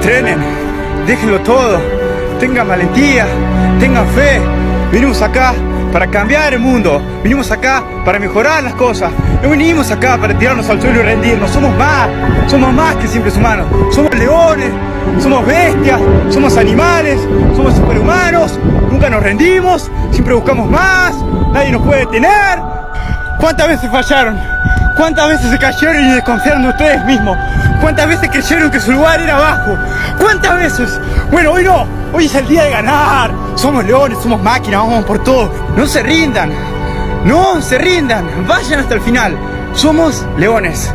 Entrenen, déjenlo todo, tengan valentía, tengan fe. Vinimos acá para cambiar el mundo, vinimos acá para mejorar las cosas. No vinimos acá para tirarnos al suelo y rendirnos. Somos más, somos más que simples humanos. Somos leones, somos bestias, somos animales, somos superhumanos. Nunca nos rendimos, siempre buscamos más. Nadie nos puede detener. ¿Cuántas veces fallaron? ¿Cuántas veces se cayeron y desconfiaron de ustedes mismos? ¿Cuántas veces creyeron que su lugar era abajo? ¿Cuántas veces? Bueno, hoy no. Hoy es el día de ganar. Somos leones, somos máquinas, vamos por todo. No se rindan. No se rindan. Vayan hasta el final. Somos leones.